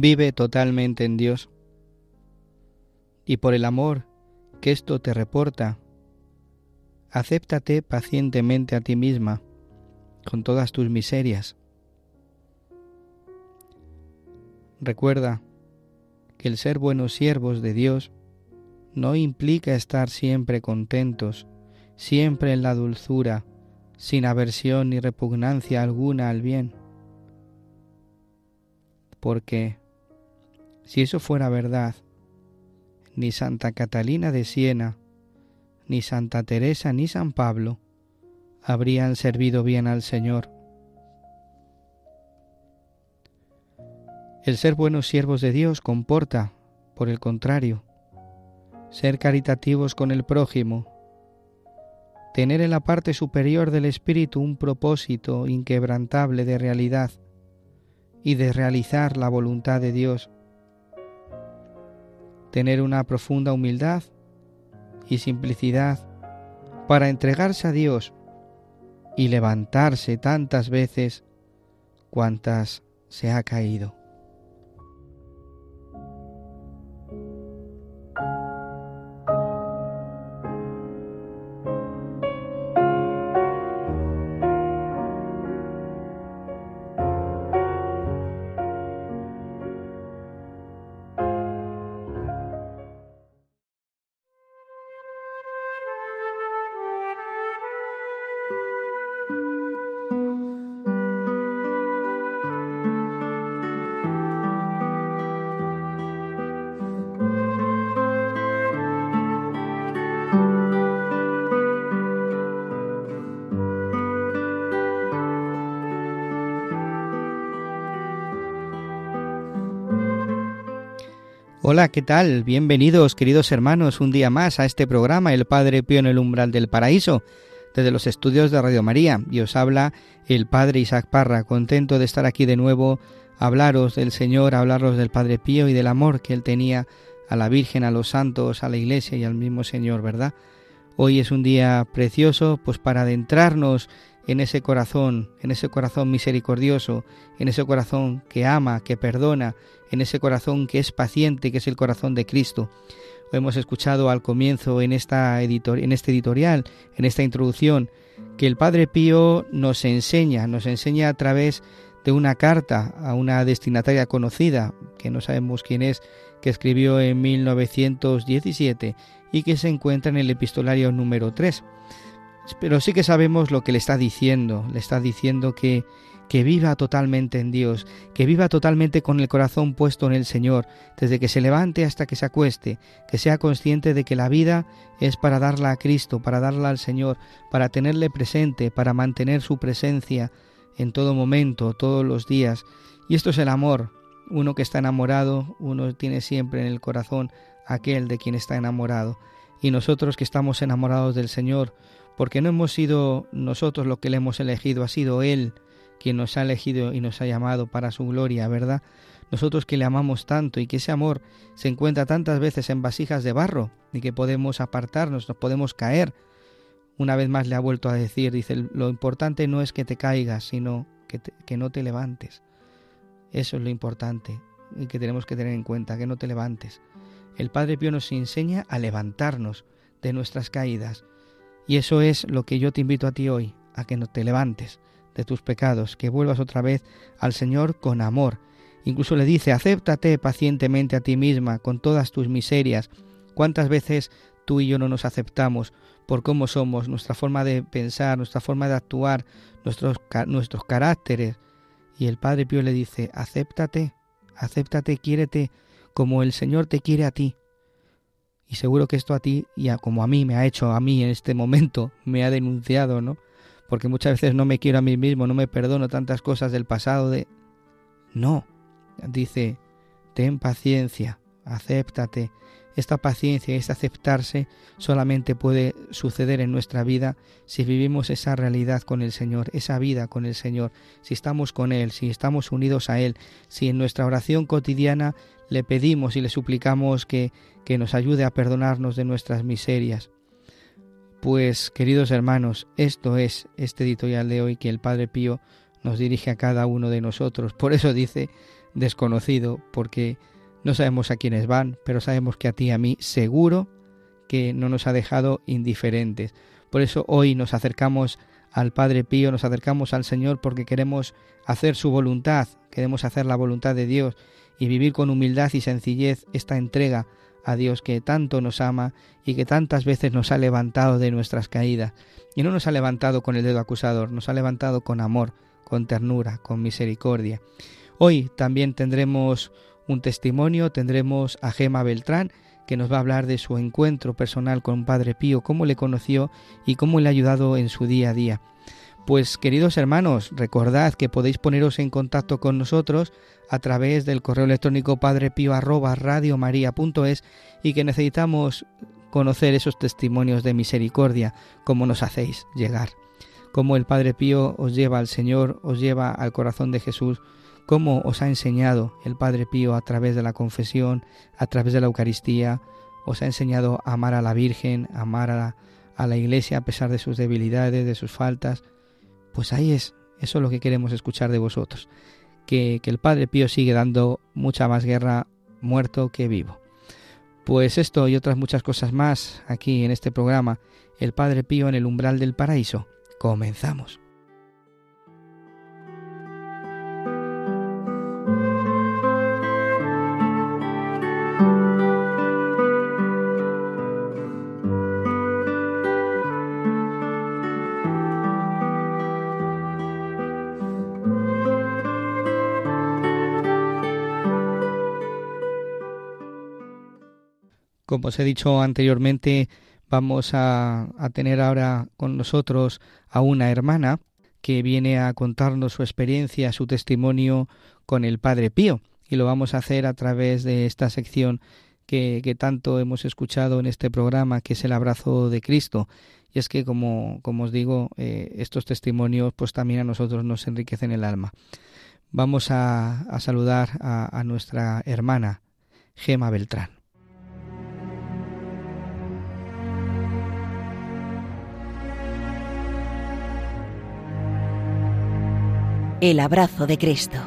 Vive totalmente en Dios. Y por el amor que esto te reporta, acéptate pacientemente a ti misma, con todas tus miserias. Recuerda que el ser buenos siervos de Dios no implica estar siempre contentos, siempre en la dulzura, sin aversión ni repugnancia alguna al bien porque si eso fuera verdad, ni Santa Catalina de Siena, ni Santa Teresa, ni San Pablo habrían servido bien al Señor. El ser buenos siervos de Dios comporta, por el contrario, ser caritativos con el prójimo, tener en la parte superior del espíritu un propósito inquebrantable de realidad, y de realizar la voluntad de Dios. Tener una profunda humildad y simplicidad para entregarse a Dios y levantarse tantas veces cuantas se ha caído. Hola, ¿qué tal? Bienvenidos, queridos hermanos, un día más a este programa El Padre Pío en el umbral del paraíso, desde los estudios de Radio María. Y os habla el Padre Isaac Parra, contento de estar aquí de nuevo, hablaros del Señor, hablaros del Padre Pío y del amor que él tenía a la Virgen, a los santos, a la Iglesia y al mismo Señor, ¿verdad? Hoy es un día precioso, pues para adentrarnos en ese corazón, en ese corazón misericordioso, en ese corazón que ama, que perdona, en ese corazón que es paciente, que es el corazón de Cristo. Hemos escuchado al comienzo en, esta editor, en este editorial, en esta introducción, que el Padre Pío nos enseña, nos enseña a través de una carta a una destinataria conocida, que no sabemos quién es, que escribió en 1917 y que se encuentra en el epistolario número 3 pero sí que sabemos lo que le está diciendo. Le está diciendo que, que viva totalmente en Dios, que viva totalmente con el corazón puesto en el Señor, desde que se levante hasta que se acueste, que sea consciente de que la vida es para darla a Cristo, para darla al Señor, para tenerle presente, para mantener su presencia en todo momento, todos los días. Y esto es el amor. Uno que está enamorado, uno tiene siempre en el corazón aquel de quien está enamorado. Y nosotros que estamos enamorados del Señor, porque no hemos sido nosotros los que le hemos elegido, ha sido Él quien nos ha elegido y nos ha llamado para su gloria, ¿verdad? Nosotros que le amamos tanto y que ese amor se encuentra tantas veces en vasijas de barro y que podemos apartarnos, nos podemos caer. Una vez más le ha vuelto a decir, dice, lo importante no es que te caigas, sino que, que no te levantes. Eso es lo importante. y que tenemos que tener en cuenta, que no te levantes. El Padre Pío nos enseña a levantarnos de nuestras caídas. Y eso es lo que yo te invito a ti hoy, a que no te levantes de tus pecados, que vuelvas otra vez al Señor con amor. Incluso le dice, acéptate pacientemente a ti misma con todas tus miserias. ¿Cuántas veces tú y yo no nos aceptamos por cómo somos, nuestra forma de pensar, nuestra forma de actuar, nuestros, nuestros caracteres? Y el Padre Pío le dice, acéptate, acéptate, quiérete como el Señor te quiere a ti. Y seguro que esto a ti, y como a mí me ha hecho a mí en este momento, me ha denunciado, ¿no? porque muchas veces no me quiero a mí mismo, no me perdono tantas cosas del pasado de... No, dice, ten paciencia, acéptate. Esta paciencia, este aceptarse solamente puede suceder en nuestra vida si vivimos esa realidad con el Señor, esa vida con el Señor, si estamos con Él, si estamos unidos a Él, si en nuestra oración cotidiana le pedimos y le suplicamos que, que nos ayude a perdonarnos de nuestras miserias. Pues, queridos hermanos, esto es este editorial de hoy que el Padre Pío nos dirige a cada uno de nosotros. Por eso dice desconocido, porque no sabemos a quiénes van, pero sabemos que a ti y a mí seguro que no nos ha dejado indiferentes. Por eso hoy nos acercamos al Padre Pío, nos acercamos al Señor porque queremos hacer su voluntad, queremos hacer la voluntad de Dios y vivir con humildad y sencillez esta entrega a Dios que tanto nos ama y que tantas veces nos ha levantado de nuestras caídas. Y no nos ha levantado con el dedo acusador, nos ha levantado con amor, con ternura, con misericordia. Hoy también tendremos un testimonio, tendremos a Gema Beltrán, que nos va a hablar de su encuentro personal con Padre Pío, cómo le conoció y cómo le ha ayudado en su día a día. Pues queridos hermanos, recordad que podéis poneros en contacto con nosotros a través del correo electrónico padrepío@radiomaria.es y que necesitamos conocer esos testimonios de misericordia, como nos hacéis llegar. Cómo el Padre Pío os lleva al Señor, os lleva al corazón de Jesús, cómo os ha enseñado el Padre Pío a través de la confesión, a través de la Eucaristía, os ha enseñado a amar a la Virgen, a amar a la, a la Iglesia a pesar de sus debilidades, de sus faltas, pues ahí es, eso es lo que queremos escuchar de vosotros, que, que el Padre Pío sigue dando mucha más guerra muerto que vivo. Pues esto y otras muchas cosas más aquí en este programa, El Padre Pío en el umbral del paraíso. Comenzamos. Como os he dicho anteriormente, vamos a, tener ahora con nosotros a una hermana que viene a contarnos su experiencia, su testimonio con el Padre Pío. Y lo vamos a hacer a través de esta sección que, tanto hemos escuchado en este programa, que es el abrazo de Cristo. Y es que, como, os digo, eh, estos testimonios pues también a nosotros nos enriquecen el alma. Vamos a, a saludar a, a nuestra hermana, Gema Beltrán. El abrazo de Cristo.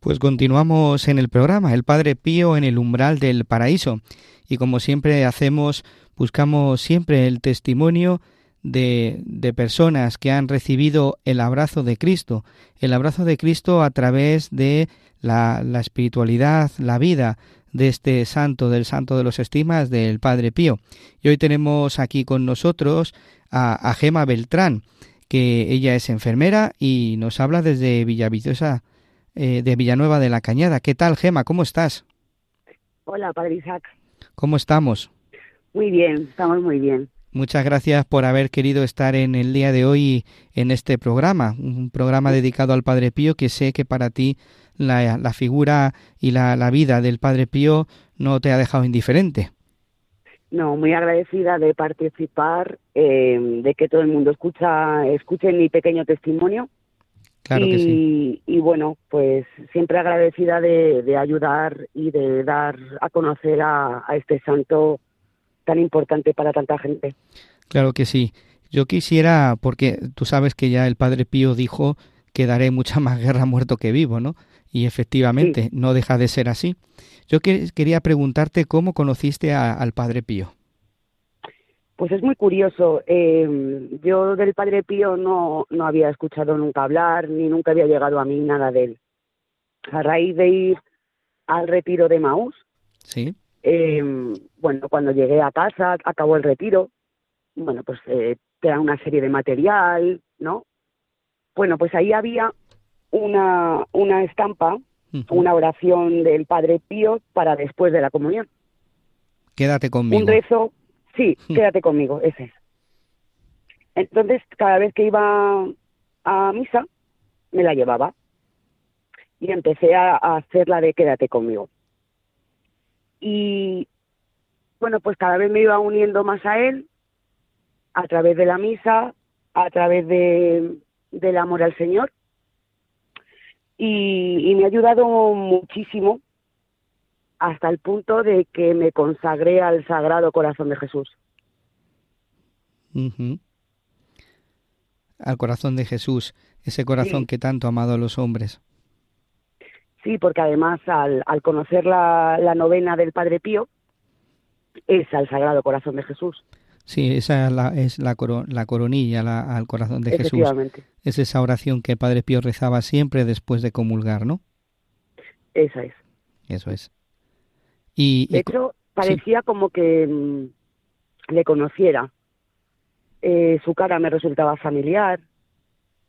Pues continuamos en el programa, el Padre Pío en el umbral del paraíso. Y como siempre hacemos, buscamos siempre el testimonio de, de, personas que han recibido el abrazo de Cristo, el abrazo de Cristo a través de la, la espiritualidad, la vida de este santo, del santo de los estimas, del Padre Pío. Y hoy tenemos aquí con nosotros a, a Gema Beltrán, que ella es enfermera y nos habla desde Villaviciosa, eh, de Villanueva de la Cañada. ¿Qué tal, Gema? ¿Cómo estás? Hola, Padre Isaac. ¿Cómo estamos? Muy bien, estamos muy bien. Muchas gracias por haber querido estar en el día de hoy en este programa, un programa dedicado al Padre Pío que sé que para ti la, la figura y la, la, vida del Padre Pío no te ha dejado indiferente. No, muy agradecida de participar, eh, de que todo el mundo escucha, escuche mi pequeño testimonio Claro y, que sí. y bueno, pues siempre agradecida de, de ayudar y de dar a conocer a, a este santo tan importante para tanta gente. Claro que sí. Yo quisiera, porque tú sabes que ya el Padre Pío dijo que daré mucha más guerra muerto que vivo, ¿no? Y efectivamente, no deja de ser así. Yo que- quería preguntarte cómo conociste a- al Padre Pío. Pues es muy curioso. eh, yo del Padre Pío no, no había escuchado nunca hablar, ni nunca había llegado a mí nada de él. A raíz de ir al retiro de Maús, ¿Sí? Eh, bueno, cuando llegué a casa, acabó el retiro, bueno, pues eh, te dan una serie de material, ¿no? Bueno, pues ahí había una, una estampa, una oración del Padre Pío para después de la comunión. Quédate conmigo. Un rezo, sí, quédate conmigo, ese es. Entonces, cada vez que iba a misa, me la llevaba. Y empecé a, a hacer la de quédate conmigo. Y bueno, pues cada vez me iba uniendo más a él, a través de la misa, a través de, del amor al Señor. Y, y me ha ayudado muchísimo hasta el punto de que me consagré al Sagrado Corazón de Jesús. Al corazón de Jesús, ese corazón Sí. que tanto ha amado a los hombres. Sí, porque además al, al conocer la, la novena del Padre Pío, es al Sagrado Corazón de Jesús, Sí, esa es la, es la, coro- la coronilla la- al corazón de Jesús. efectivamente. Es esa oración que el Padre Pío rezaba siempre después de comulgar, ¿no? Esa es. Eso es. Y, De y co- hecho, parecía como que mm, le conociera. Eh, su cara me resultaba familiar.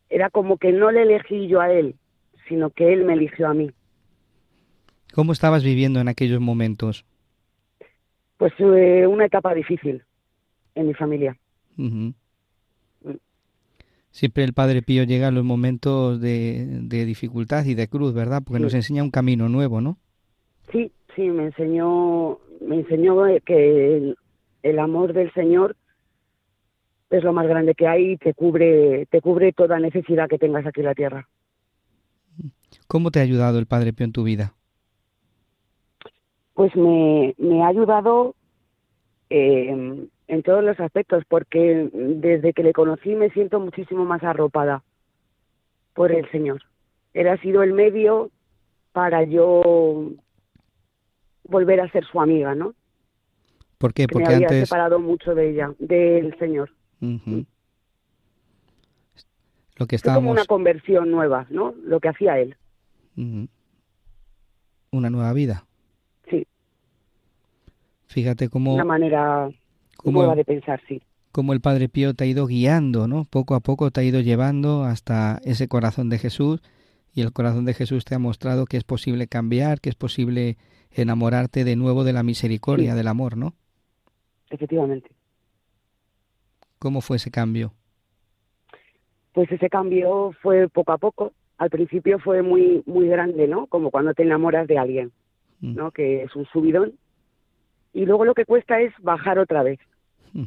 Era como que no le elegí yo a él, sino que él me eligió a mí. ¿Cómo estabas viviendo en aquellos momentos? Pues eh, una etapa difícil en mi familia. Mm. Siempre el Padre Pío llega a los momentos de, de dificultad y de cruz, ¿verdad? Porque Sí. nos enseña un camino nuevo, ¿no? Sí, sí, me enseñó, me enseñó que el, el amor del Señor es lo más grande que hay y te cubre, te cubre toda necesidad que tengas aquí en la tierra. ¿Cómo te ha ayudado el Padre Pío en tu vida? Pues me, me ha ayudado eh, en todos los aspectos, porque desde que le conocí me siento muchísimo más arropada por el Señor. Él ha sido el medio para yo volver a ser su amiga, ¿no? ¿Por qué? Que me Porque había antes... separado mucho de ella, del Señor. Lo que Fue como estábamos... una conversión nueva, ¿no? Lo que hacía él. Una nueva vida. Fíjate cómo, una manera cómo, nueva de pensar, sí. cómo el Padre Pío te ha ido guiando, ¿no? Poco a poco te ha ido llevando hasta ese corazón de Jesús y el corazón de Jesús te ha mostrado que es posible cambiar, que es posible enamorarte de nuevo de la misericordia, Sí. del amor, ¿no? Efectivamente. ¿Cómo fue ese cambio? Pues ese cambio fue poco a poco. Al principio fue muy muy grande, ¿no? Como cuando te enamoras de alguien, Mm. ¿no? Que es un subidón. Y luego lo que cuesta es bajar otra vez. Mm.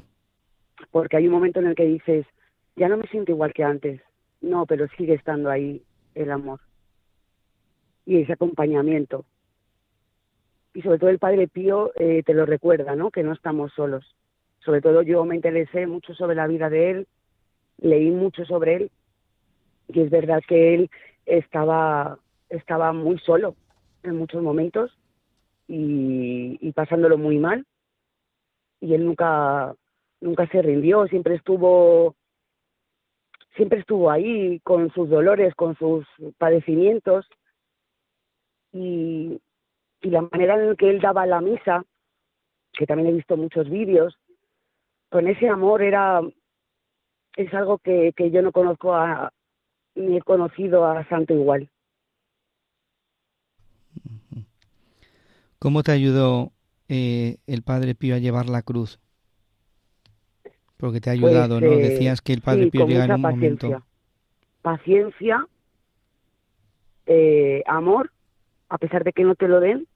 Porque hay un momento en el que dices, ya no me siento igual que antes. No, pero sigue estando ahí el amor. Y ese acompañamiento. Y sobre todo el Padre Pío eh, te lo recuerda, ¿no? Que no estamos solos. Sobre todo yo me interesé mucho sobre la vida de él, leí mucho sobre él y es verdad que él estaba estaba muy solo en muchos momentos y, pasándolo muy mal. Y él nunca nunca se rindió siempre estuvo siempre estuvo ahí con sus dolores con sus padecimientos. Y, y la manera en que él daba la misa que también he visto muchos vídeos con ese amor era es algo que, que yo no conozco a, ni he conocido a santo igual. ¿Cómo te ayudó eh, el Padre Pío a llevar la cruz? Porque te ha Pues, ayudado, ¿no? eh, Decías que el Padre sí, Pío con llega en un paciencia. momento. Paciencia, eh, amor, a pesar de que no te lo den,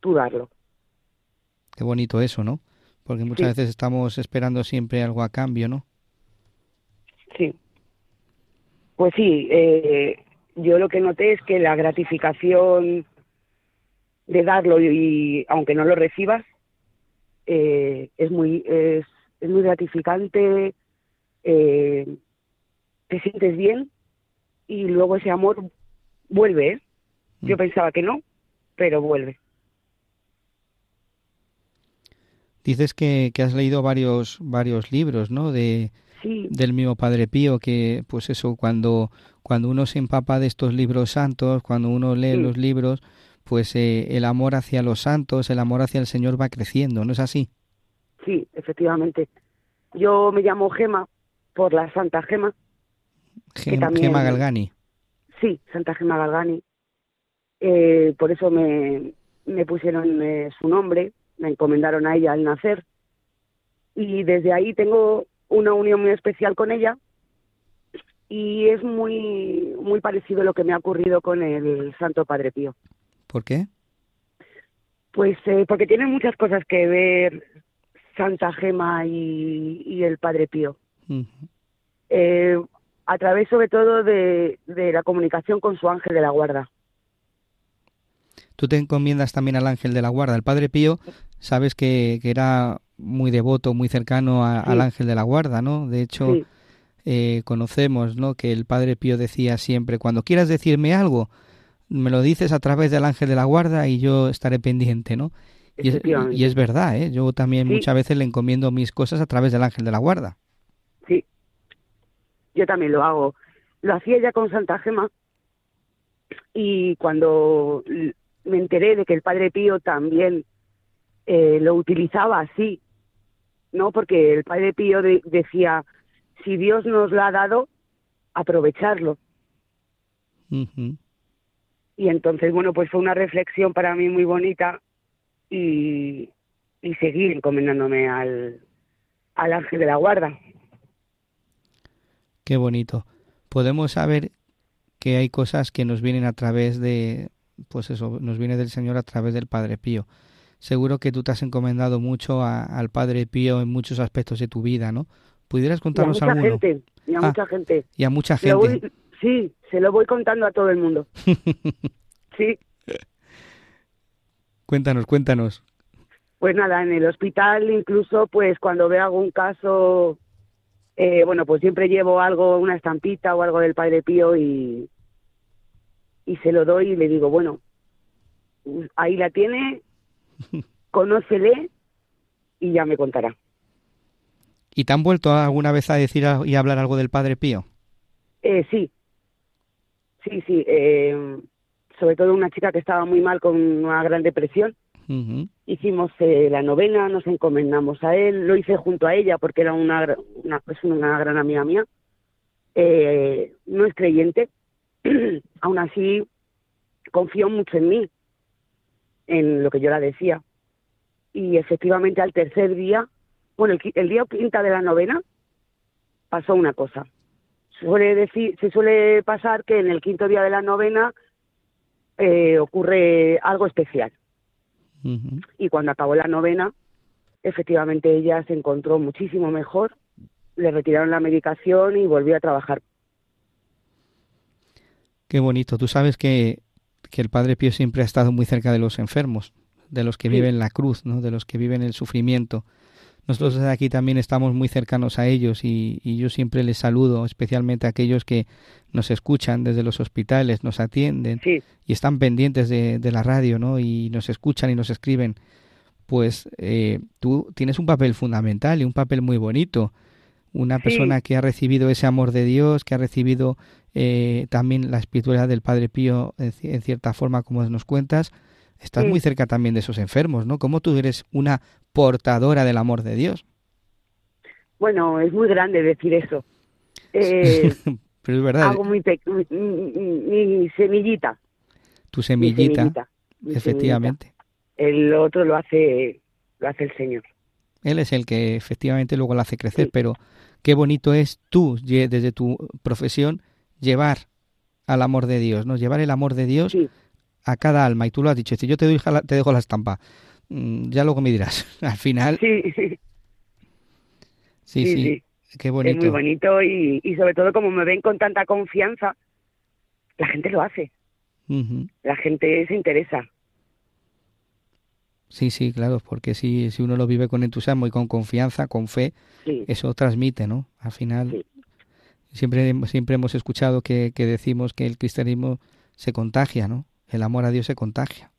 tú darlo. Qué bonito eso, ¿no? Porque muchas Sí. veces estamos esperando siempre algo a cambio, ¿no? Sí. Pues sí, eh, yo lo que noté es que la gratificación de darlo y, aunque no lo recibas eh, es muy es, es muy gratificante eh, te sientes bien y luego ese amor vuelve ¿eh? yo Mm. pensaba que no pero vuelve Dices que, que has leído varios, varios libros, ¿no? De, sí del mismo Padre Pío, que pues eso, cuando, cuando uno se empapa de estos libros santos, cuando uno lee Sí. los libros, pues eh, el amor hacia los santos, el amor hacia el Señor va creciendo, ¿no es así? sí efectivamente yo me llamo Gema por la Santa Gema Gem- también- Gema Galgani. Sí, Santa Gema Galgani. Eh, por eso me, me pusieron eh, su nombre, me encomendaron a ella al nacer. Y desde ahí tengo una unión muy especial con ella. Y es muy, muy parecido a lo que me ha ocurrido con el Santo Padre Pío. ¿Por qué? Pues eh, porque tienen muchas cosas que ver Santa Gema y, y el Padre Pío. Eh, a través sobre todo de, de la comunicación con su ángel de la guarda. Tú te encomiendas también al ángel de la guarda. El Padre Pío, sabes que, que era muy devoto, muy cercano a- al ángel de la guarda, ¿no? De hecho, Sí, eh, conocemos, ¿no? Que el Padre Pío decía siempre, cuando quieras decirme algo, me lo dices a través del ángel de la guarda y yo estaré pendiente, ¿no? Y es, efectivamente. y es verdad, ¿eh? Yo también Sí. muchas veces le encomiendo mis cosas a través del ángel de la guarda. Sí, yo también lo hago. Lo hacía ya con Santa Gema y cuando me enteré de que el Padre Pío también eh, lo utilizaba así, ¿no? Porque el Padre Pío de- decía, si Dios nos lo ha dado, aprovecharlo. Y entonces, bueno, pues fue una reflexión para mí muy bonita y, y seguí encomendándome al, al ángel de la guarda. Qué bonito. Podemos saber que hay cosas que nos vienen a través de, pues eso, nos viene del Señor a través del Padre Pío. Seguro que tú te has encomendado mucho a- al Padre Pío en muchos aspectos de tu vida, ¿no? ¿Pudieras Y a contarnos mucha alguno? gente, y a Ah, mucha gente. Y a mucha lo gente. Sí, se lo voy contando a todo el mundo. Sí, Cuéntanos, cuéntanos. pues nada, en el hospital incluso, pues cuando veo algún caso, eh, bueno, pues siempre llevo algo, una estampita o algo del Padre Pío y, y se lo doy y le digo, bueno, ahí la tiene, conócele y ya me contará. ¿Y te han vuelto alguna vez a decir y a hablar algo del Padre Pío? Eh, sí, sí, sí, eh, sobre todo una chica que estaba muy mal con una gran depresión. Hicimos eh, la novena, nos encomendamos a él, lo hice junto a ella porque era una, una, una gran amiga mía, eh, no es creyente, aún así confió mucho en mí, en lo que yo la decía, y efectivamente al tercer día, bueno, el, el día quinta de la novena pasó una cosa. Suele decir, se suele pasar que en el quinto día de la novena eh, ocurre algo especial y cuando acabó la novena, efectivamente ella se encontró muchísimo mejor, le retiraron la medicación y volvió a trabajar. Qué bonito. Tú sabes que, que el Padre Pío siempre ha estado muy cerca de los enfermos, de los que Sí. viven la cruz, ¿no? de los que viven el sufrimiento. Nosotros desde aquí también estamos muy cercanos a ellos y, y yo siempre les saludo, especialmente a aquellos que nos escuchan desde los hospitales, nos atienden Sí, y están pendientes de, de la radio, ¿no? Y nos escuchan y nos escriben. Pues eh, tú tienes un papel fundamental y un papel muy bonito. Una Sí. persona que ha recibido ese amor de Dios, que ha recibido eh, también la espiritualidad del Padre Pío en, en cierta forma, como nos cuentas, estás Sí. muy cerca también de esos enfermos, ¿no? ¿Cómo tú eres una portadora del amor de Dios? bueno, es muy grande decir eso. Eh, Pero es verdad, hago mi, mi- mi semillita. tu mi semillita, semillita, mi efectivamente. semillita. El otro lo hace, lo hace el Señor. Él es el que efectivamente luego la hace crecer, Sí. pero qué bonito es tú, desde tu profesión, llevar al amor de Dios, ¿no? Llevar el amor de Dios Sí, a cada alma. Y tú lo has dicho, si yo te, doy, te dejo la estampa, ya luego me dirás. Al final, sí, sí, sí, sí, sí. Qué bonito. Es muy bonito y, y sobre todo como me ven con tanta confianza, la gente lo hace. La gente se interesa. Sí, sí, claro, porque si, si uno lo vive con entusiasmo y con confianza, con fe, Sí, eso transmite, ¿no? Al final, Sí. siempre, siempre hemos escuchado que, que decimos que el cristianismo se contagia, ¿no? El amor a Dios se contagia.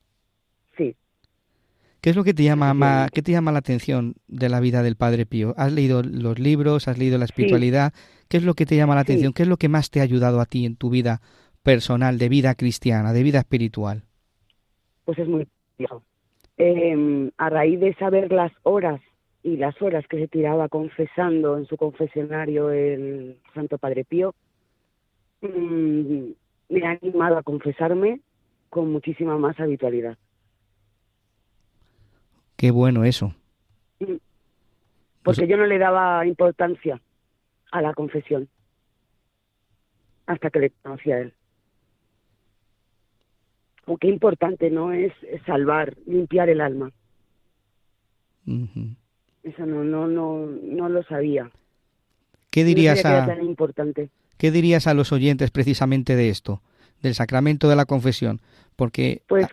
¿Qué es lo que te llama, ma- Efectivamente. qué te llama la atención de la vida del Padre Pío? ¿Has leído los libros? ¿Has leído la espiritualidad? ¿Qué es lo que te llama la Sí. atención? ¿Qué es lo que más te ha ayudado a ti en tu vida personal, de vida cristiana, de vida espiritual? Pues es muy. Eh, a raíz de saber las horas y las horas que se tiraba confesando en su confesionario el Santo Padre Pío, mm, me ha animado a confesarme con muchísima más habitualidad. Qué bueno eso. Porque yo no le daba importancia a la confesión hasta que le conocí a él. O qué importante no es salvar, limpiar el alma. Eso no, no, no, no lo sabía. ¿Qué dirías a, tan importante. ¿Qué dirías a los oyentes precisamente de esto, del sacramento de la confesión? Porque Pues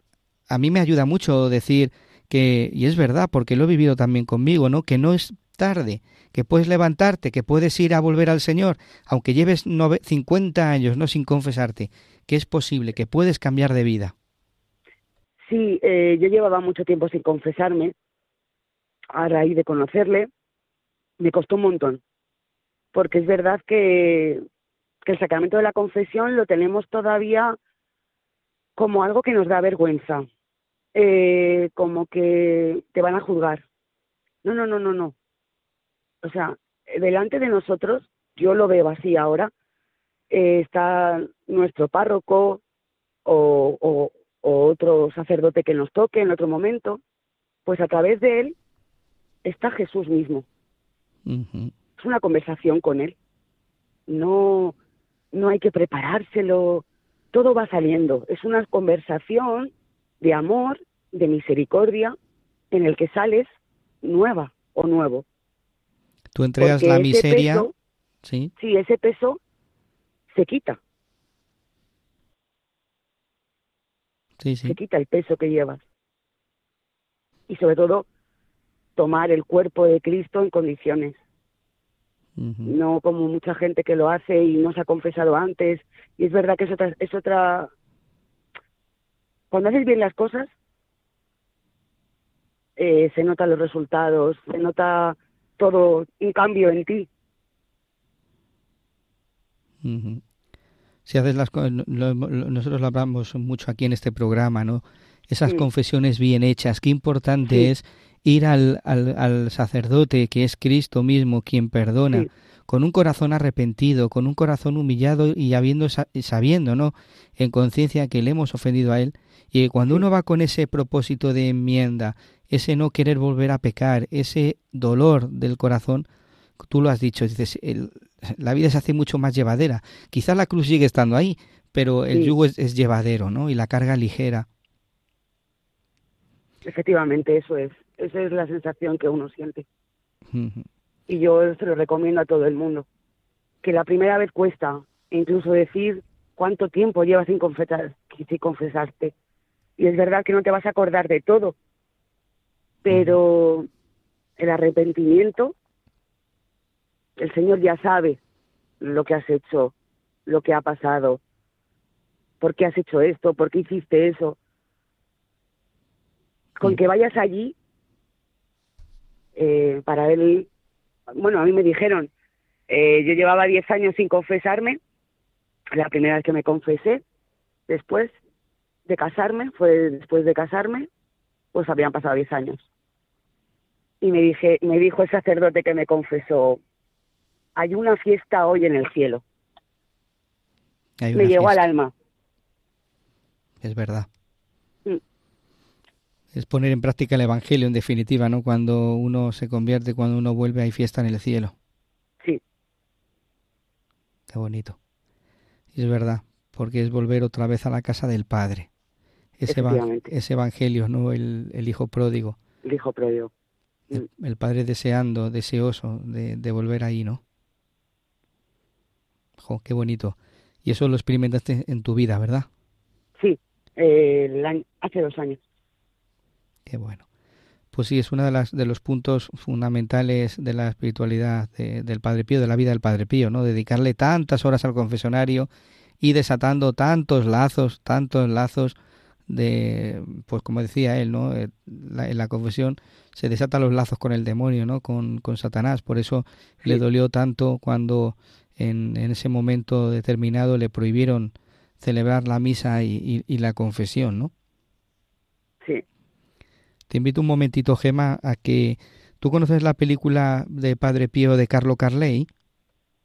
a, a mí me ayuda mucho decir que, y es verdad, porque lo he vivido también conmigo, ¿no? Que no es tarde, que puedes levantarte, que puedes ir a volver al Señor, aunque lleves nove- 50 años, ¿no? Sin confesarte, que es posible, que puedes cambiar de vida. sí, eh, yo llevaba mucho tiempo sin confesarme. A raíz de conocerle, me costó un montón. Porque es verdad que, que el sacramento de la confesión lo tenemos todavía como algo que nos da vergüenza. Eh, como que te van a juzgar. No, no, no, no, no. O sea, delante de nosotros, yo lo veo así ahora, eh, está nuestro párroco o, o, o otro sacerdote que nos toque en otro momento, pues a través de él está Jesús mismo. Es una conversación con él. No, no hay que preparárselo, todo va saliendo. Es una conversación de amor, de misericordia, en el que sales nueva o nuevo. Tú entregas Porque la miseria, peso, sí, sí, ese peso se quita, sí, sí. se quita el peso que llevas. Y sobre todo, tomar el cuerpo de Cristo en condiciones, no como mucha gente que lo hace y no se ha confesado antes. Y es verdad que es otra, es otra... Cuando haces bien las cosas, eh, se notan los resultados, se nota todo un cambio en ti. Si haces las co- lo- lo- nosotros lo hablamos mucho aquí en este programa, ¿no? Esas Sí. confesiones bien hechas, qué importante Sí. es ir al, al, al sacerdote que es Cristo mismo quien perdona, Sí. Con un corazón arrepentido, con un corazón humillado y habiendo sabiendo, ¿no? En conciencia que le hemos ofendido a él y cuando uno va con ese propósito de enmienda, ese no querer volver a pecar, ese dolor del corazón, tú lo has dicho, dices, el- la vida se hace mucho más llevadera. Quizás la cruz sigue estando ahí, pero el Sí. yugo es, es llevadero, ¿no? Y la carga ligera. Efectivamente, eso es. Esa es la sensación que uno siente. Y yo se lo recomiendo a todo el mundo. Que la primera vez cuesta, e incluso decir cuánto tiempo llevas sin, confesar, sin confesarte. Y es verdad que no te vas a acordar de todo, pero el arrepentimiento, el Señor ya sabe lo que has hecho, lo que ha pasado, por qué has hecho esto, por qué hiciste eso. Con que vayas allí, eh, para él, bueno, a mí me dijeron, eh, yo llevaba 10 años sin confesarme, la primera vez que me confesé, después de casarme, fue después de casarme, pues habían pasado 10 años. Y me dije, me dijo el sacerdote que me confesó, hay una fiesta hoy en el cielo. Me llegó al alma. Es verdad. Mm. Es poner en práctica el Evangelio, en definitiva, ¿no? Cuando uno se convierte, cuando uno vuelve, hay fiesta en el cielo. Sí, Qué bonito. Y es verdad, porque es volver otra vez a la casa del Padre. Ese, ese Evangelio, ¿no? El, el Hijo pródigo. dijo Prodio. El, el Padre deseando, deseoso de, de volver ahí, ¿no? Jo, qué bonito. Y eso lo experimentaste en tu vida, ¿verdad? Sí, eh, el año- hace dos años. Qué bueno. Pues sí, es uno de, las, de los puntos fundamentales de la espiritualidad de- del Padre Pío, de la vida del Padre Pío, ¿no? Dedicarle tantas horas al confesionario y desatando tantos lazos, tantos lazos de, pues como decía él, ¿no? Eh, la- en la confesión se desatan los lazos con el demonio, ¿no? Con, con Satanás. Por eso le dolió tanto cuando en, en ese momento determinado le prohibieron celebrar la misa y, y- y la confesión, ¿no? Te invito un momentito, Gema, a que tú conoces la película de Padre Pío de Carlo Carley,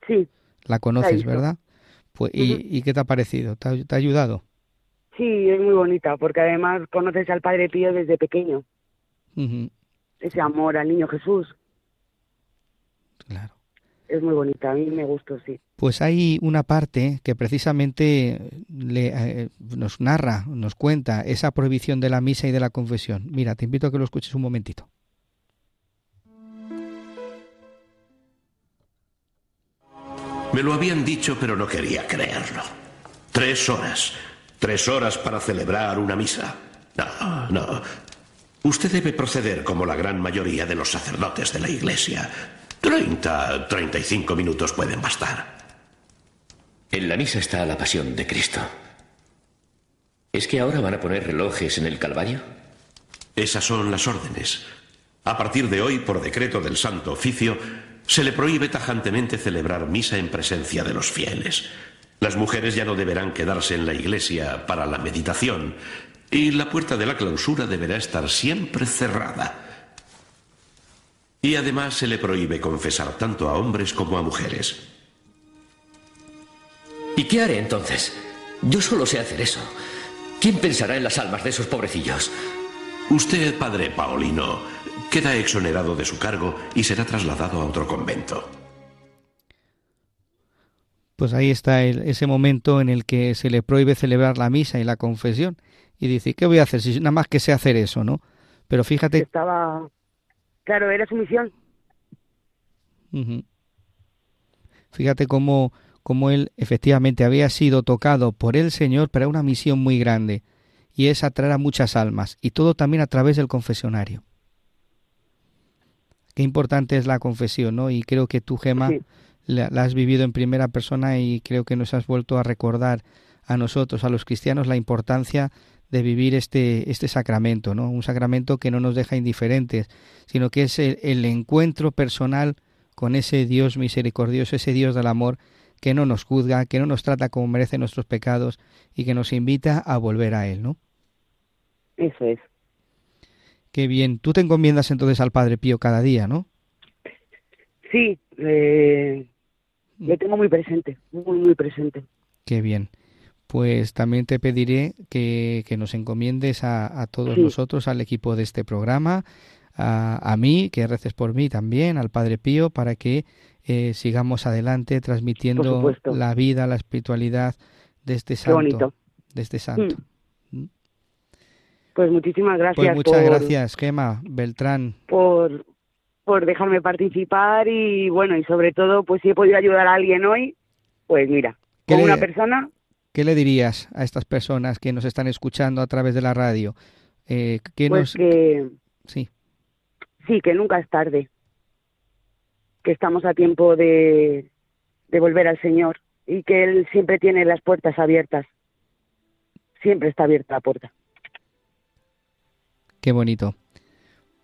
sí, la conoces. ¿verdad? Pues, ¿y, Ujú. ¿Y qué te ha parecido? ¿Te ha, te ha ayudado? sí, es muy bonita, porque además conoces al Padre Pío desde pequeño, ese amor al niño Jesús, claro. es muy bonita, a mí me gustó, sí. Pues hay una parte que precisamente eh, nos narra, nos cuenta esa prohibición de la misa y de la confesión. Mira, te invito a que lo escuches un momentito. Me lo habían dicho, pero no quería creerlo. Tres horas. Tres horas para celebrar una misa. No, no. Usted debe proceder como la gran mayoría de los sacerdotes de la Iglesia. Treinta, treinta y cinco minutos pueden bastar. En la misa está la pasión de Cristo. ¿Es que ahora van a poner relojes en el Calvario? Esas son las órdenes. A partir de hoy, por decreto del Santo Oficio, se le prohíbe tajantemente celebrar misa en presencia de los fieles. Las mujeres ya no deberán quedarse en la iglesia para la meditación y la puerta de la clausura deberá estar siempre cerrada. Y además se le prohíbe confesar tanto a hombres como a mujeres. ¿Y qué haré entonces? Yo solo sé hacer eso. ¿Quién pensará en las almas de esos pobrecillos? Usted, padre Paulino, queda exonerado de su cargo y será trasladado a otro convento. Pues ahí está el- ese momento en el que se le prohíbe celebrar la misa y la confesión. Y dice, ¿qué voy a hacer si nada más que sé hacer eso, no? Pero fíjate, Estaba, claro, era su misión. Fíjate cómo, cómo él efectivamente había sido tocado por el Señor para una misión muy grande, y es atraer a muchas almas, y todo también a través del confesionario. Qué importante es la confesión, ¿no? Y creo que tú, Gema, Sí. la, la has vivido en primera persona y creo que nos has vuelto a recordar a nosotros, a los cristianos, la importancia de vivir este, este sacramento, ¿no? Un sacramento que no nos deja indiferentes, sino que es el, el encuentro personal con ese Dios misericordioso, ese Dios del amor que no nos juzga, que no nos trata como merecen nuestros pecados y que nos invita a volver a Él, ¿no? eso es. Qué bien. Tú te encomiendas entonces al Padre Pío cada día, ¿no? Sí, eh, lo tengo muy presente, muy, muy presente. Qué bien. Pues también te pediré que, que nos encomiendes a, a todos Sí. nosotros, al equipo de este programa, a, a mí, que reces por mí también, al Padre Pío, para que eh, sigamos adelante transmitiendo la vida, la espiritualidad de este santo. De este santo. Pues muchísimas gracias Pues muchas por, gracias, Gema Beltrán. por, por dejarme participar y bueno, y sobre todo, pues si he podido ayudar a alguien hoy, pues mira, ¿Qué con le- una persona, ¿Qué le dirías a estas personas que nos están escuchando a través de la radio? Eh, ¿qué pues nos... que Sí, sí, que nunca es tarde, que estamos a tiempo de, de volver al Señor y que Él siempre tiene las puertas abiertas, siempre está abierta la puerta. Qué bonito.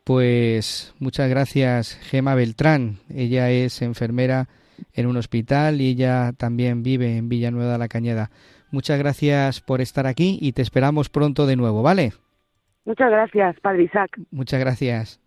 Pues muchas gracias, Gema Beltrán. Ella es enfermera en un hospital y ella también vive en Villanueva de la Cañada. Muchas gracias por estar aquí y te esperamos pronto de nuevo, ¿vale? Muchas gracias, Padre Isaac. Muchas gracias.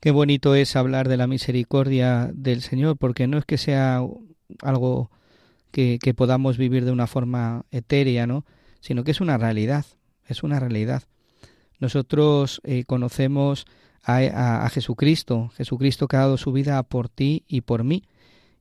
Qué bonito es hablar de la misericordia del Señor, porque no es que sea algo que, podamos vivir de una forma etérea, ¿no? Sino que es una realidad, es una realidad. Nosotros eh, conocemos a, a- Jesucristo, Jesucristo que ha dado su vida por ti y por mí,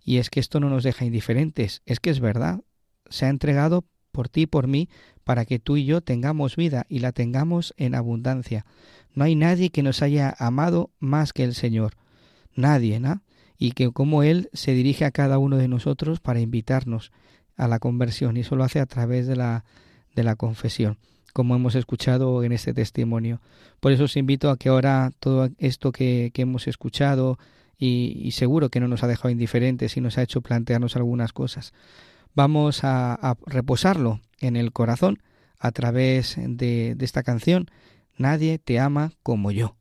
y es que esto no nos deja indiferentes, es que es verdad, se ha entregado por ti y por mí, para que tú y yo tengamos vida y la tengamos en abundancia. No hay nadie que nos haya amado más que el Señor. Nadie, ¿no? Y que como Él se dirige a cada uno de nosotros para invitarnos a la conversión y eso lo hace a través de la, de la confesión, como hemos escuchado en este testimonio. Por eso os invito a que ahora todo esto que, que hemos escuchado y, seguro que no nos ha dejado indiferentes y nos ha hecho plantearnos algunas cosas, vamos a, reposarlo en el corazón a través de esta canción Nadie te ama como yo.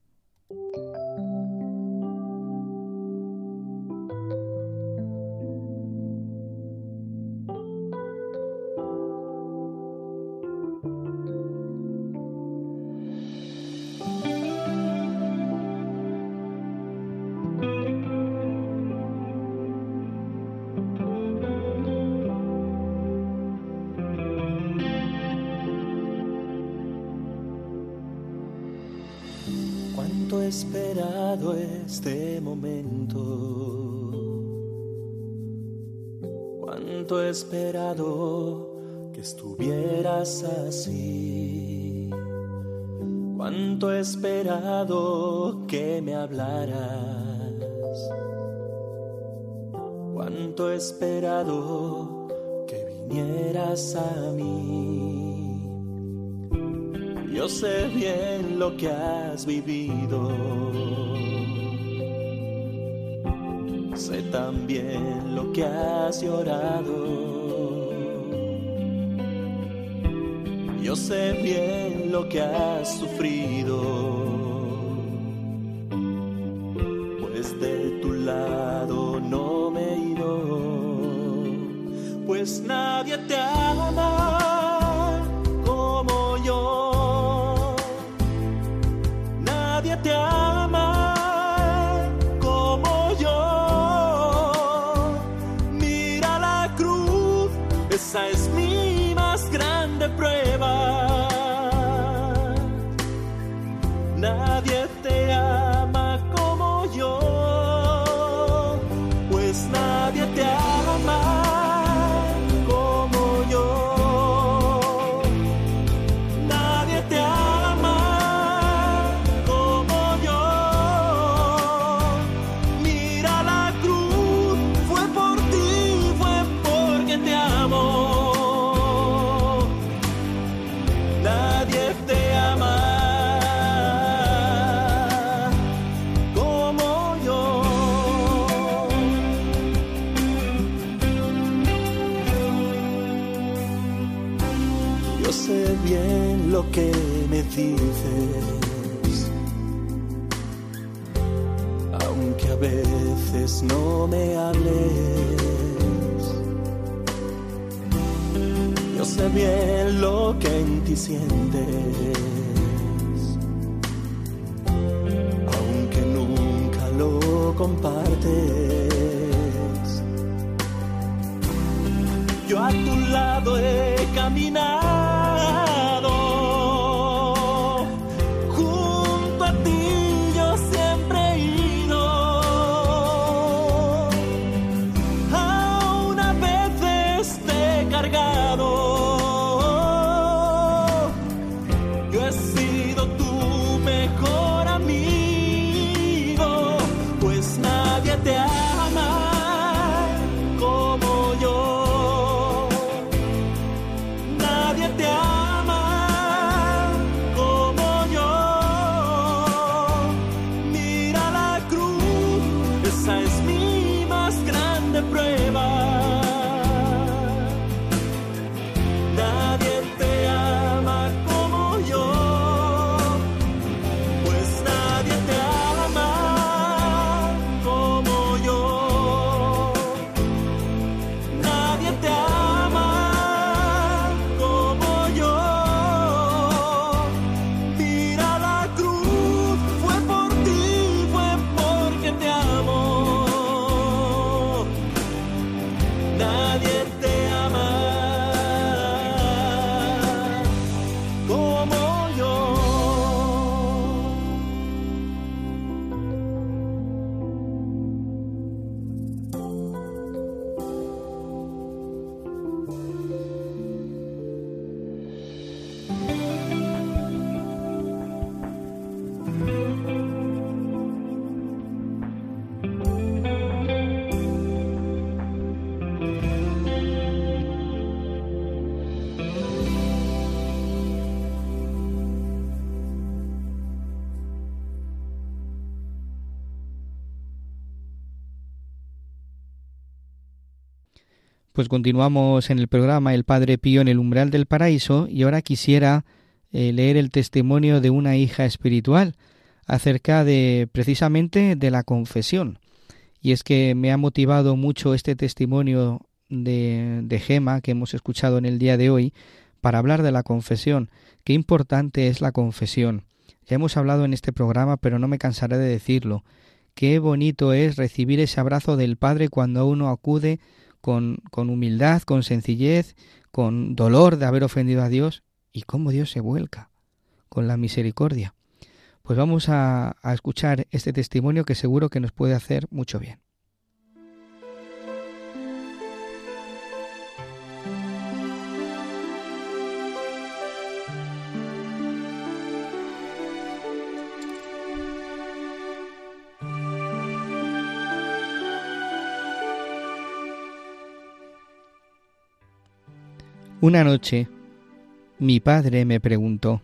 Cuánto he esperado que me hablaras. Cuánto he esperado que vinieras a mí. Yo sé bien lo que has vivido. Sé también lo que has llorado. Yo sé bien lo que has sufrido. Pues de tu lado no me he ido. Pues nadie te ama. Dices, aunque a veces no me hables, yo sé bien lo que en ti sientes, aunque nunca lo compartes. Yo a tu lado he caminado Pues continuamos en el programa El Padre Pío en el umbral del paraíso y ahora quisiera eh, leer el testimonio de una hija espiritual acerca de precisamente de la confesión. Y es que me ha motivado mucho este testimonio de, de Gema que hemos escuchado en el día de hoy para hablar de la confesión. Qué importante es la confesión. Ya hemos hablado en este programa, pero no me cansaré de decirlo. Qué bonito es recibir ese abrazo del Padre cuando uno acude con, con humildad, con sencillez, con dolor de haber ofendido a Dios y cómo Dios se vuelca con la misericordia. Pues vamos a, a escuchar este testimonio que seguro que nos puede hacer mucho bien. Una noche, mi padre me preguntó,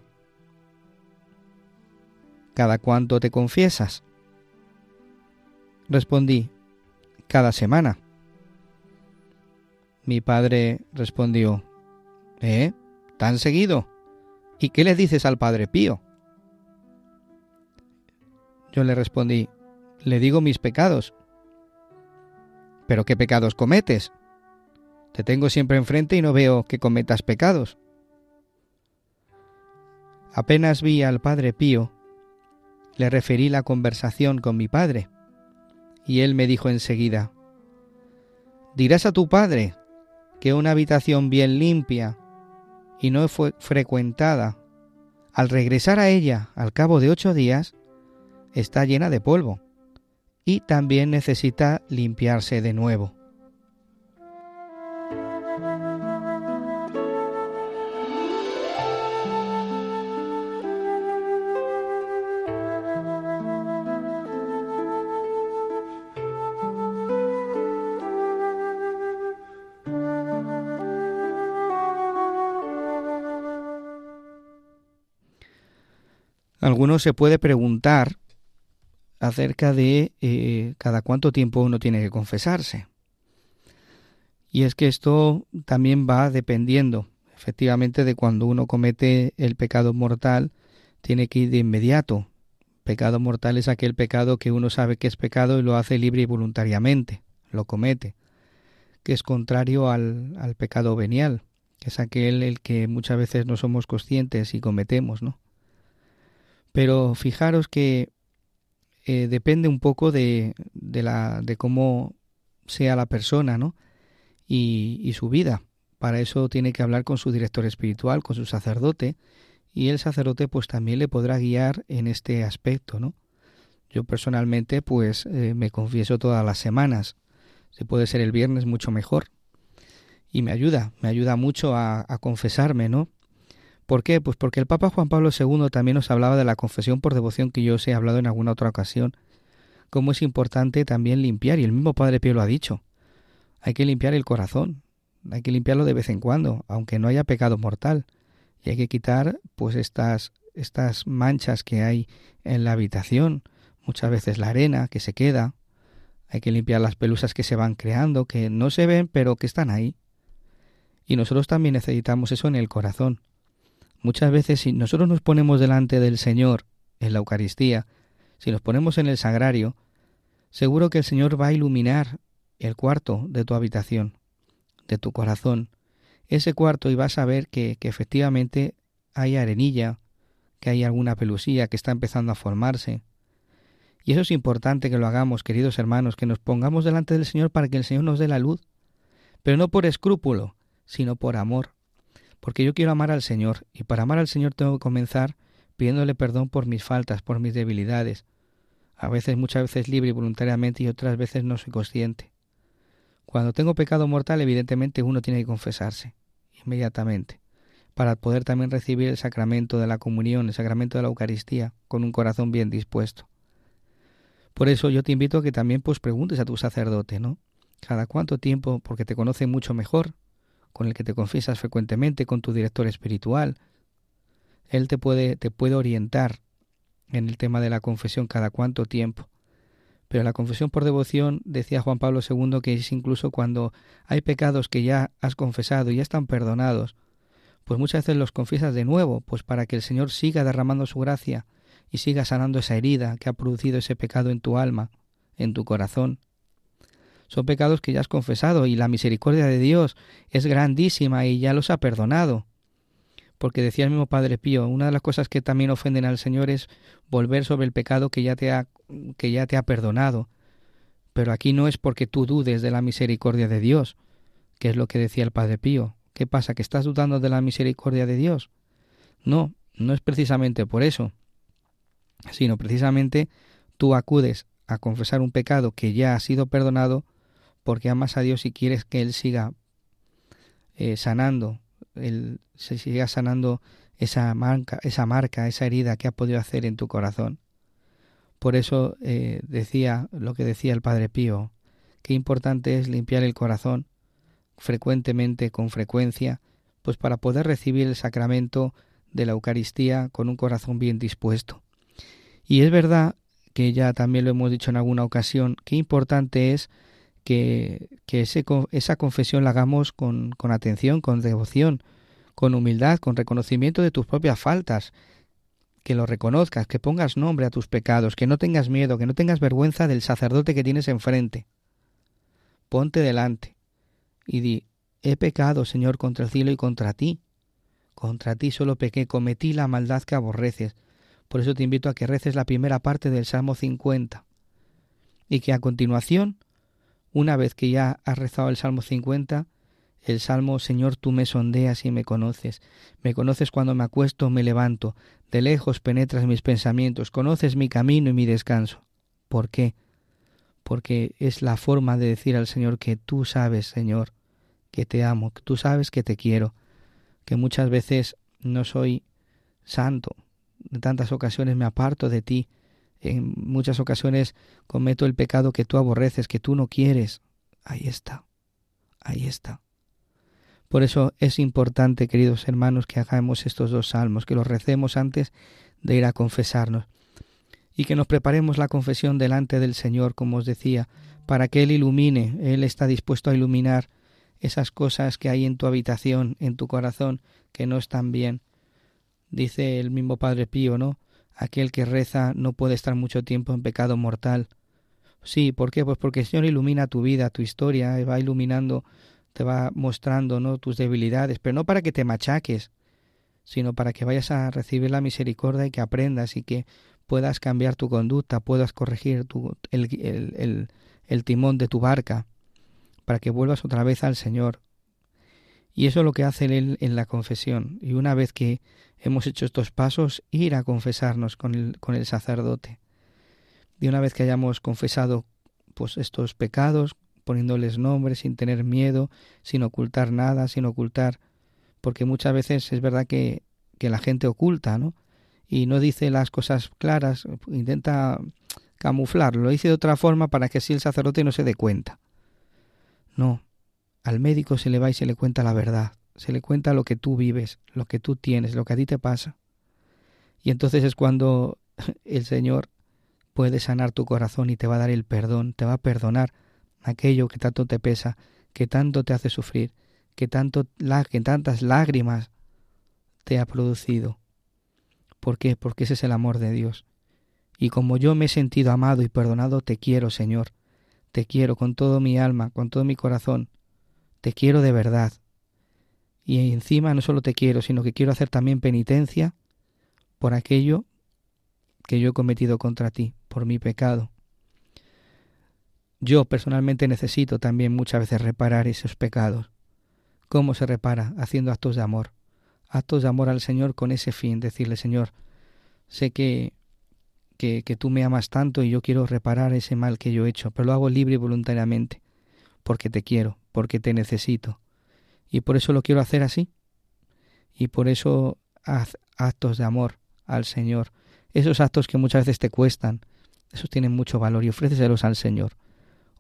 ¿Cada cuánto te confiesas? Respondí, cada semana. Mi padre respondió, ¿eh? ¿Tan seguido? ¿Y qué le dices al Padre Pío? Yo le respondí, le digo mis pecados. ¿Pero qué pecados cometes? Te tengo siempre enfrente y no veo que cometas pecados. Apenas vi al padre Pío, le referí la conversación con mi padre, y él me dijo enseguida, dirás a tu padre que una habitación bien limpia y no fue frecuentada, al regresar a ella al cabo de ocho días, está llena de polvo y también necesita limpiarse de nuevo. Alguno se puede preguntar acerca de eh, cada cuánto tiempo uno tiene que confesarse. Y es que esto también va dependiendo, efectivamente, de cuando uno comete el pecado mortal, tiene que ir de inmediato. Pecado mortal es aquel pecado que uno sabe que es pecado y lo hace libre y voluntariamente, lo comete, que es contrario al, al pecado venial, que es aquel el que muchas veces no somos conscientes y cometemos, ¿no? Pero fijaros que eh, depende un poco de, de, la, de cómo sea la persona, ¿no? Y, y su vida. Para eso tiene que hablar con su director espiritual, con su sacerdote, y el sacerdote pues también le podrá guiar en este aspecto, ¿no? Yo personalmente pues eh, me confieso todas las semanas. Si puede ser el viernes mucho mejor. Y me ayuda, me ayuda mucho a, a confesarme, ¿no? ¿Por qué? Pues porque el Papa Juan Pablo II también nos hablaba de la confesión por devoción que yo os he hablado en alguna otra ocasión. Cómo es importante también limpiar, y el mismo Padre Pío lo ha dicho. Hay que limpiar el corazón, hay que limpiarlo de vez en cuando, aunque no haya pecado mortal. Y hay que quitar pues estas, estas manchas que hay en la habitación, muchas veces la arena que se queda, hay que limpiar las pelusas que se van creando, que no se ven, pero que están ahí. Y nosotros también necesitamos eso en el corazón. Muchas veces si nosotros nos ponemos delante del Señor en la Eucaristía, si nos ponemos en el sagrario, seguro que el Señor va a iluminar el cuarto de tu habitación, de tu corazón, ese cuarto y vas a ver que, que efectivamente hay arenilla, que hay alguna pelusía que está empezando a formarse. Y eso es importante que lo hagamos, queridos hermanos, que nos pongamos delante del Señor para que el Señor nos dé la luz, pero no por escrúpulo, sino por amor porque yo quiero amar al Señor y para amar al Señor tengo que comenzar pidiéndole perdón por mis faltas, por mis debilidades, a veces muchas veces libre y voluntariamente y otras veces no soy consciente. Cuando tengo pecado mortal, evidentemente uno tiene que confesarse inmediatamente, para poder también recibir el sacramento de la comunión, el sacramento de la Eucaristía, con un corazón bien dispuesto. Por eso yo te invito a que también pues preguntes a tu sacerdote, ¿no? Cada cuánto tiempo, porque te conoce mucho mejor, con el que te confiesas frecuentemente, con tu director espiritual. Él te puede, te puede orientar en el tema de la confesión cada cuánto tiempo. Pero la confesión por devoción, decía Juan Pablo II, que es incluso cuando hay pecados que ya has confesado y ya están perdonados, pues muchas veces los confiesas de nuevo, pues para que el Señor siga derramando su gracia y siga sanando esa herida que ha producido ese pecado en tu alma, en tu corazón. Son pecados que ya has confesado y la misericordia de Dios es grandísima y ya los ha perdonado. Porque decía el mismo Padre Pío, una de las cosas que también ofenden al Señor es volver sobre el pecado que ya te ha, que ya te ha perdonado. Pero aquí no es porque tú dudes de la misericordia de Dios, que es lo que decía el Padre Pío. ¿Qué pasa? ¿Que estás dudando de la misericordia de Dios? No, no es precisamente por eso, sino precisamente tú acudes a confesar un pecado que ya ha sido perdonado porque amas a Dios y quieres que Él siga eh, sanando, Él se siga sanando esa marca, esa marca, esa herida que ha podido hacer en tu corazón. Por eso eh, decía lo que decía el Padre Pío, qué importante es limpiar el corazón frecuentemente, con frecuencia, pues para poder recibir el sacramento de la Eucaristía con un corazón bien dispuesto. Y es verdad que ya también lo hemos dicho en alguna ocasión, qué importante es que, que esa confesión la hagamos con, con atención, con devoción, con humildad, con reconocimiento de tus propias faltas, que lo reconozcas, que pongas nombre a tus pecados, que no tengas miedo, que no tengas vergüenza del sacerdote que tienes enfrente. Ponte delante y di, he pecado, Señor, contra el cielo y contra ti. Contra ti solo pequé, cometí la maldad que aborreces. Por eso te invito a que reces la primera parte del Salmo 50 y que a continuación, una vez que ya has rezado el Salmo 50, el Salmo Señor tú me sondeas y me conoces, me conoces cuando me acuesto me levanto, de lejos penetras mis pensamientos, conoces mi camino y mi descanso. ¿Por qué? Porque es la forma de decir al Señor que tú sabes, Señor, que te amo, que tú sabes que te quiero, que muchas veces no soy santo, en tantas ocasiones me aparto de ti, en muchas ocasiones cometo el pecado que tú aborreces, que tú no quieres. Ahí está, ahí está. Por eso es importante, queridos hermanos, que hagamos estos dos salmos, que los recemos antes de ir a confesarnos y que nos preparemos la confesión delante del Señor, como os decía, para que Él ilumine, Él está dispuesto a iluminar esas cosas que hay en tu habitación, en tu corazón, que no están bien. Dice el mismo Padre Pío, ¿no? Aquel que reza no puede estar mucho tiempo en pecado mortal. Sí, ¿por qué? Pues porque el Señor ilumina tu vida, tu historia, va iluminando, te va mostrando, ¿no? tus debilidades, pero no para que te machaques, sino para que vayas a recibir la misericordia y que aprendas y que puedas cambiar tu conducta, puedas corregir el timón de tu barca, para que vuelvas otra vez al Señor. Y eso es lo que hace Él en la confesión. Y una vez que hemos hecho estos pasos, ir a confesarnos con el, con el sacerdote. Y una vez que hayamos confesado pues estos pecados, poniéndoles nombres, sin tener miedo, sin ocultar nada, sin ocultar, porque muchas veces es verdad que, que la gente oculta, ¿no? Y no dice las cosas claras, intenta camuflarlo, lo dice de otra forma para que así el sacerdote no se dé cuenta. No, al médico se le va y se le cuenta la verdad, se le cuenta lo que tú vives, lo que tú tienes, lo que a ti te pasa. Y entonces es cuando el Señor puede sanar tu corazón y te va a dar el perdón, te va a perdonar aquello que tanto te pesa, que tanto te hace sufrir, que tanto que tantas lágrimas te ha producido. ¿Por qué? Porque ese es el amor de Dios. Y como yo me he sentido amado y perdonado, te quiero, Señor. Te quiero con todo mi alma, con todo mi corazón. Te quiero de verdad. Y encima no solo te quiero, sino que quiero hacer también penitencia por aquello que yo he cometido contra ti, por mi pecado. Yo personalmente necesito también muchas veces reparar esos pecados. ¿Cómo se repara? Haciendo actos de amor. Actos de amor al Señor con ese fin, decirle, Señor, sé que, que, que tú me amas tanto y yo quiero reparar ese mal que yo he hecho, pero lo hago libre y voluntariamente, porque te quiero, porque te necesito. Y por eso lo quiero hacer así. Y por eso haz actos de amor al Señor. Esos actos que muchas veces te cuestan, esos tienen mucho valor y ofréceselos al Señor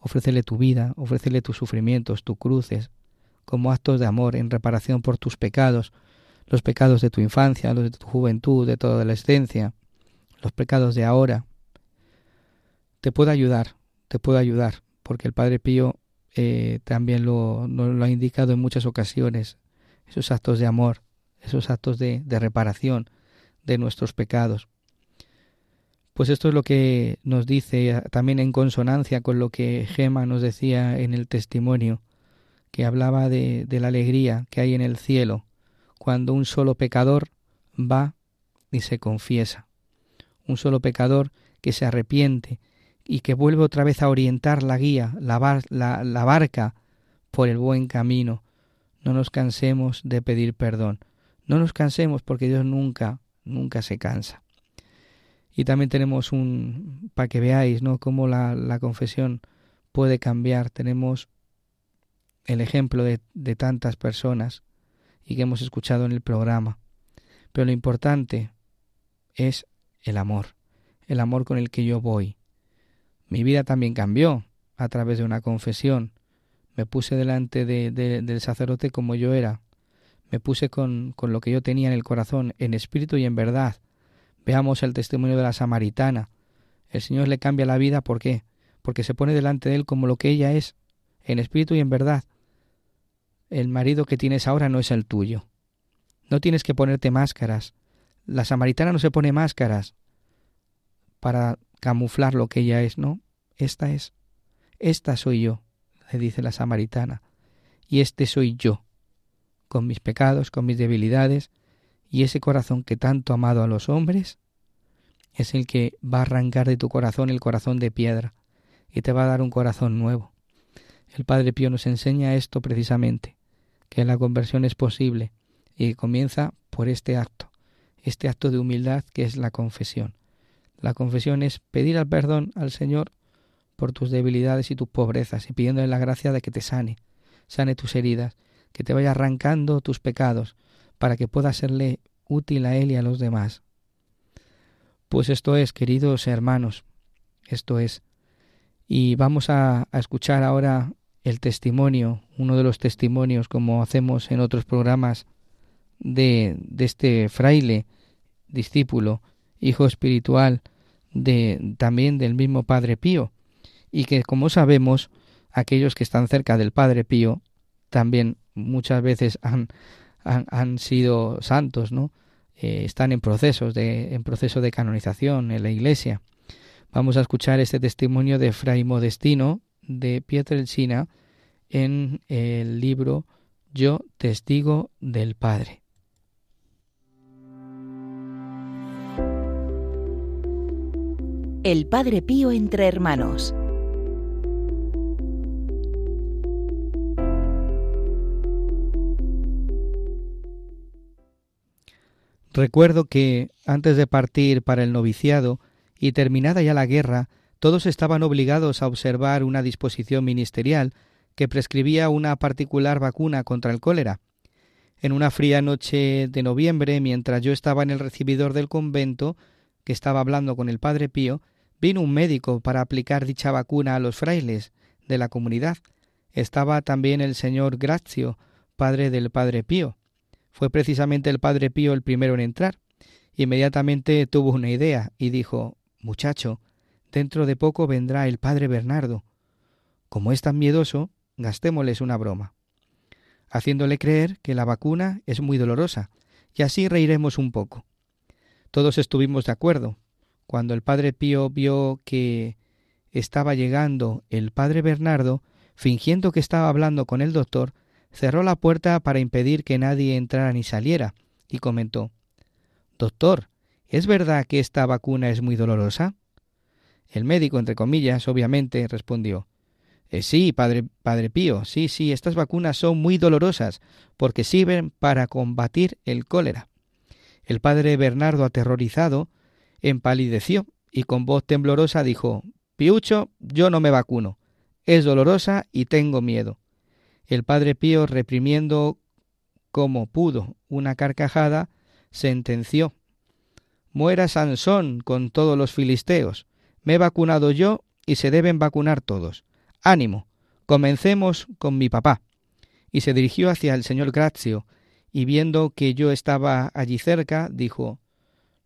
ofrécele tu vida, ofrécele tus sufrimientos, tus cruces, como actos de amor en reparación por tus pecados, los pecados de tu infancia, los de tu juventud, de tu adolescencia, los pecados de ahora. Te puede ayudar te puedo ayudar, porque el Padre Pío eh, también lo, lo ha indicado en muchas ocasiones, esos actos de amor, esos actos de, reparación de nuestros pecados. Pues esto es lo que nos dice también en consonancia con lo que Gema nos decía en el testimonio, que hablaba de la alegría que hay en el cielo cuando un solo pecador va y se confiesa. Un solo pecador que se arrepiente y que vuelve otra vez a orientar la guía, la, la, barca por el buen camino. No nos cansemos de pedir perdón. No nos cansemos porque Dios nunca, nunca se cansa. Y también tenemos un, para que veáis, ¿no? Cómo la, la confesión puede cambiar. Tenemos el ejemplo de, de tantas personas y que hemos escuchado en el programa. Pero lo importante es el amor, el amor con el que yo voy. Mi vida también cambió a través de una confesión. Me puse delante de, del sacerdote como yo era. Me puse con, con lo que yo tenía en el corazón, en espíritu y en verdad. Veamos el testimonio de la samaritana. El Señor le cambia la vida, ¿por qué? Porque se pone delante de él como lo que ella es, en espíritu y en verdad. El marido que tienes ahora no es el tuyo. No tienes que ponerte máscaras. La samaritana no se pone máscaras para camuflar lo que ella es, ¿no? Esta es. Esta soy yo, le dice la samaritana. Y este soy yo, con mis pecados, con mis debilidades, y ese corazón que tanto ha amado a los hombres, es el que va a arrancar de tu corazón el corazón de piedra, y te va a dar un corazón nuevo. El Padre Pío nos enseña esto precisamente, que la conversión es posible, y comienza por este acto, este acto de humildad que es la confesión. La confesión es pedir al perdón al Señor por tus debilidades y tus pobrezas y pidiéndole la gracia de que te sane, sane tus heridas, que te vaya arrancando tus pecados para que pueda serle útil a Él y a los demás. Pues esto es, queridos hermanos, esto es. Y vamos a, escuchar ahora el testimonio, uno de los testimonios, como hacemos en otros programas, de este fraile, discípulo, hijo espiritual de también del mismo Padre Pío, y que como sabemos, aquellos que están cerca del Padre Pío también muchas veces han, han, han sido santos, ¿no? Eh, están en procesos de, en proceso de canonización en la Iglesia. Vamos a escuchar este testimonio de Fray Modestino de Pietrelcina en el libro Yo testigo del Padre. El Padre Pío entre hermanos. Recuerdo que, antes de partir para el noviciado y terminada ya la guerra, todos estaban obligados a observar una disposición ministerial que prescribía una particular vacuna contra el cólera. En una fría noche de noviembre, mientras yo estaba en el recibidor del convento, que estaba hablando con el padre Pío, Vino un médico para aplicar dicha vacuna a los frailes de la comunidad. Estaba también el señor Grazio, padre del padre Pío. Fue precisamente el padre Pío el primero en entrar. Inmediatamente tuvo una idea y dijo Muchacho, dentro de poco vendrá el padre Bernardo. Como es tan miedoso, gastémosles una broma, haciéndole creer que la vacuna es muy dolorosa, y así reiremos un poco. Todos estuvimos de acuerdo, cuando el padre Pío vio que estaba llegando el padre Bernardo, fingiendo que estaba hablando con el doctor, cerró la puerta para impedir que nadie entrara ni saliera, y comentó Doctor, ¿es verdad que esta vacuna es muy dolorosa? El médico, entre comillas, obviamente, respondió eh, Sí, padre, padre Pío, sí, sí, estas vacunas son muy dolorosas, porque sirven para combatir el cólera. El padre Bernardo, aterrorizado, empalideció y con voz temblorosa dijo Piucho, yo no me vacuno. Es dolorosa y tengo miedo. El padre Pío, reprimiendo como pudo una carcajada, sentenció Muera Sansón con todos los filisteos. Me he vacunado yo y se deben vacunar todos. Ánimo, comencemos con mi papá. Y se dirigió hacia el señor Grazio, y viendo que yo estaba allí cerca, dijo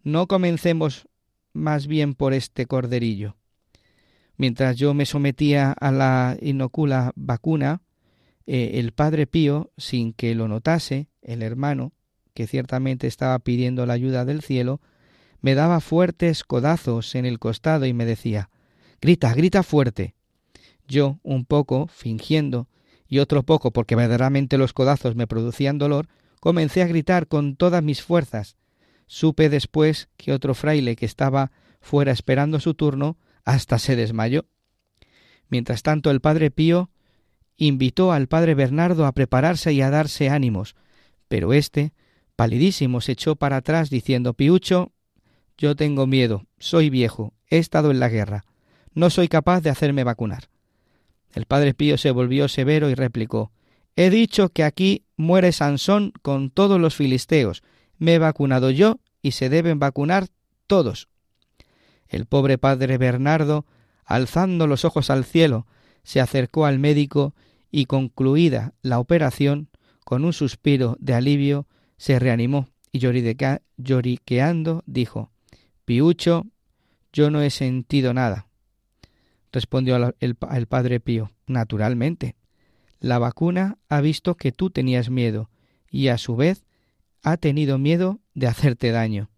No comencemos más bien por este corderillo. Mientras yo me sometía a la inocula vacuna, eh, el padre Pío, sin que lo notase, el hermano, que ciertamente estaba pidiendo la ayuda del cielo, me daba fuertes codazos en el costado y me decía Grita, grita fuerte. Yo, un poco, fingiendo, y otro poco porque verdaderamente los codazos me producían dolor, comencé a gritar con todas mis fuerzas. Supe después que otro fraile que estaba fuera esperando su turno hasta se desmayó. Mientras tanto el padre Pío invitó al padre Bernardo a prepararse y a darse ánimos, pero éste, palidísimo, se echó para atrás diciendo Piucho, yo tengo miedo, soy viejo, he estado en la guerra, no soy capaz de hacerme vacunar. El padre Pío se volvió severo y replicó He dicho que aquí muere Sansón con todos los filisteos, me he vacunado yo y se deben vacunar todos. El pobre padre Bernardo, alzando los ojos al cielo, se acercó al médico y concluida la operación, con un suspiro de alivio, se reanimó y lloriqueando dijo Piucho, yo no he sentido nada. Respondió el, el padre Pío, naturalmente. La vacuna ha visto que tú tenías miedo y a su vez ha tenido miedo de hacerte daño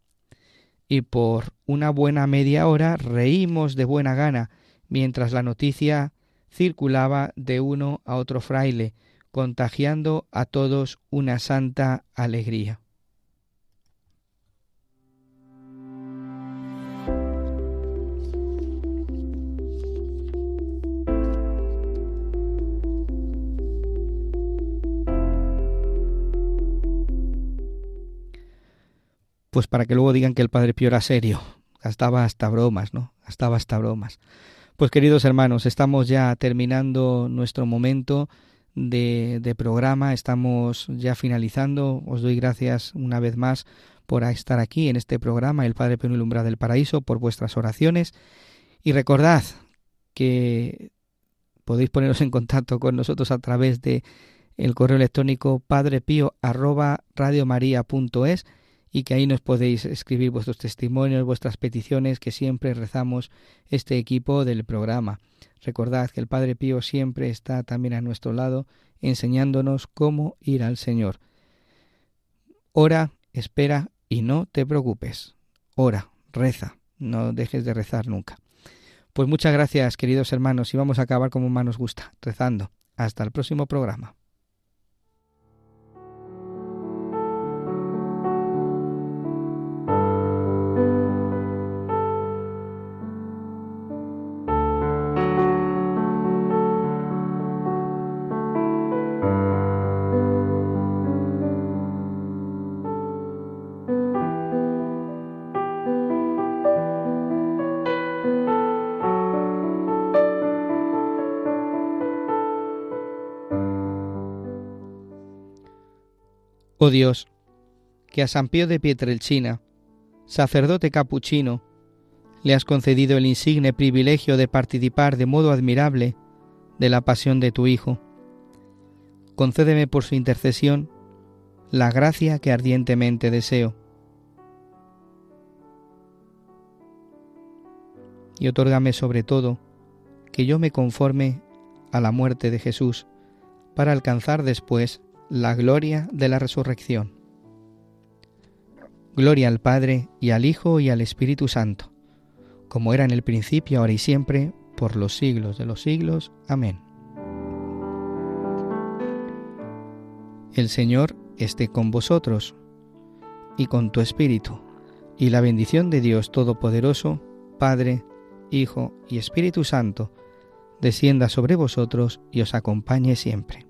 y por una buena media hora reímos de buena gana mientras la noticia circulaba de uno a otro fraile, contagiando a todos una santa alegría. Pues para que luego digan que el Padre Pío era serio. Gastaba hasta bromas, ¿no? Gastaba hasta bromas. Pues queridos hermanos, estamos ya terminando nuestro momento de, programa, estamos ya finalizando. Os doy gracias una vez más por estar aquí en este programa, El Padre Pío Umbral del Paraíso, por vuestras oraciones. Y recordad que podéis poneros en contacto con nosotros a través de el correo electrónico padrepío arroba radiomaria.es y que ahí nos podéis escribir vuestros testimonios, vuestras peticiones, que siempre rezamos este equipo del programa. Recordad que el Padre Pío siempre está también a nuestro lado, enseñándonos cómo ir al Señor. Ora, espera y no te preocupes. Ora, reza, no dejes de rezar nunca. Pues muchas gracias, queridos hermanos, y vamos a acabar como más nos gusta, rezando. Hasta el próximo programa. Oh Dios, que a San Pío de Pietrelcina, sacerdote capuchino, le has concedido el insigne privilegio de participar de modo admirable de la pasión de tu Hijo. Concédeme por su intercesión la gracia que ardientemente deseo. Y otórgame sobre todo que yo me conforme a la muerte de Jesús para alcanzar después la gloria de la resurrección. Gloria al Padre y al Hijo y al Espíritu Santo, como era en el principio, ahora y siempre, por los siglos de los siglos. Amén. El Señor esté con vosotros y con tu Espíritu, y la bendición de Dios Todopoderoso, Padre, Hijo y Espíritu Santo, descienda sobre vosotros y os acompañe siempre.